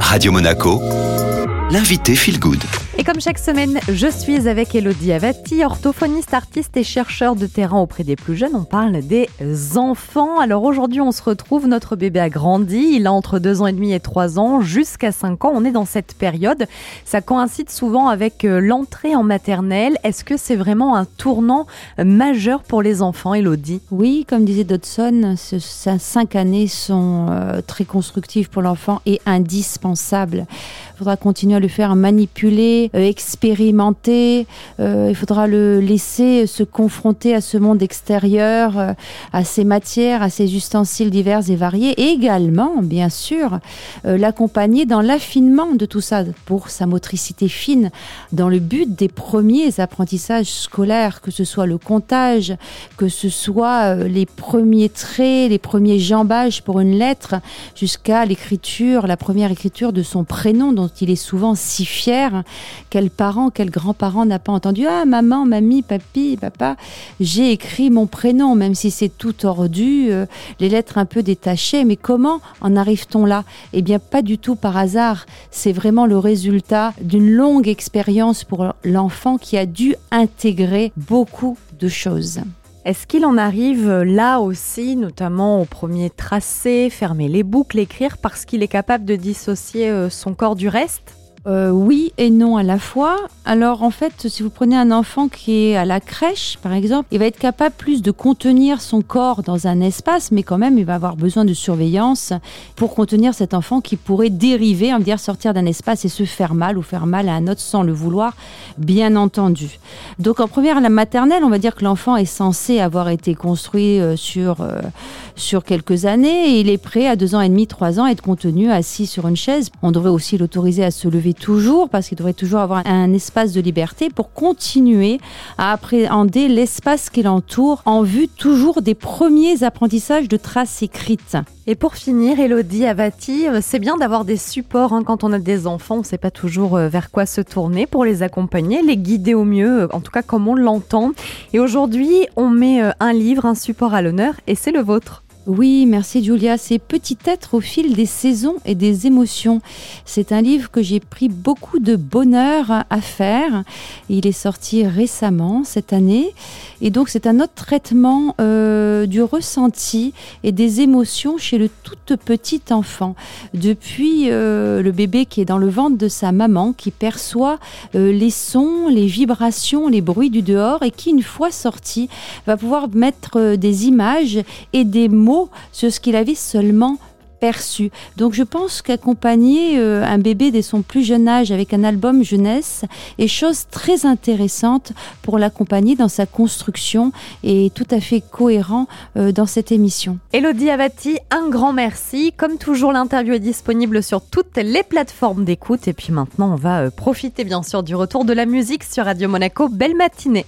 Radio Monaco, l'invité Feel Good. Et comme chaque semaine, je suis avec Elodie Avati, orthophoniste, artiste et chercheur de terrain auprès des plus jeunes. On parle des enfants. Alors aujourd'hui, on se retrouve. Notre bébé a grandi. Il a entre 2 ans et demi et 3 ans, jusqu'à 5 ans. On est dans cette période. Ça coïncide souvent avec euh, l'entrée en maternelle. Est-ce que c'est vraiment un tournant majeur pour les enfants, Elodie? Oui, comme disait Dodson, ces 5 années sont euh, très constructives pour l'enfant et indispensables. Il faudra continuer à le faire manipuler, euh, expérimenter. Euh, il faudra le laisser se confronter à ce monde extérieur, euh, à ces matières, à ces ustensiles divers et variés. Et également, bien sûr, l'accompagner dans l'affinement de tout ça pour sa motricité fine, dans le but des premiers apprentissages scolaires, que ce soit le comptage, que ce soit les premiers traits, les premiers jambages pour une lettre, jusqu'à l'écriture, la première écriture de son prénom dont il est souvent si fier. Quel parent, quel grand-parent n'a pas entendu Ah, maman, mamie, papy, papa, j'ai écrit mon prénom, même si c'est tout tordu, euh, les lettres un peu détachées. Mais comment en arrive-t-on là? Eh bien, pas du tout par hasard. C'est vraiment le résultat d'une longue expérience pour l'enfant qui a dû intégrer beaucoup de choses. Est-ce qu'il en arrive là aussi, notamment au premier tracé, fermer les boucles, écrire, parce qu'il est capable de dissocier euh, son corps du reste? Euh, oui et non à la fois. Alors en fait, si vous prenez un enfant qui est à la crèche, par exemple, il va être capable plus de contenir son corps dans un espace, mais quand même, il va avoir besoin de surveillance pour contenir cet enfant qui pourrait dériver, on va dire sortir d'un espace et se faire mal ou faire mal à un autre sans le vouloir, bien entendu. Donc en première, la maternelle, on va dire que l'enfant est censé avoir été construit euh, sur, euh, sur quelques années et il est prêt à deux ans et demi, trois ans à être contenu assis sur une chaise. On devrait aussi l'autoriser à se lever toujours, parce qu'il devrait toujours avoir un espace de liberté pour continuer à appréhender l'espace qui l'entoure en vue toujours des premiers apprentissages de traces écrites. Et pour finir, Elodie Avati, euh, c'est bien d'avoir des supports hein, quand on a des enfants, on ne sait pas toujours euh, vers quoi se tourner pour les accompagner, les guider au mieux, euh, en tout cas comme on l'entend. Et aujourd'hui, on met un livre, un support à l'honneur, et c'est le vôtre. Oui, merci Julia. C'est Petit être au fil des saisons et des émotions. C'est un livre que j'ai pris beaucoup de bonheur à faire. Il est sorti récemment cette année. Et donc c'est un autre traitement euh, du ressenti et des émotions chez le tout petit enfant. Depuis euh, le bébé qui est dans le ventre de sa maman, qui perçoit euh, les sons, les vibrations, les bruits du dehors et qui, une fois sorti, va pouvoir mettre des images et des mots sur ce qu'il avait seulement perçu. Donc je pense qu'accompagner euh, un bébé dès son plus jeune âge avec un album jeunesse est chose très intéressante pour l'accompagner dans sa construction et tout à fait cohérent euh, dans cette émission. Elodie Avati, un grand merci. Comme toujours, l'interview est disponible sur toutes les plateformes d'écoute. Et puis maintenant, on va euh, profiter bien sûr du retour de la musique sur Radio Monaco. Belle matinée.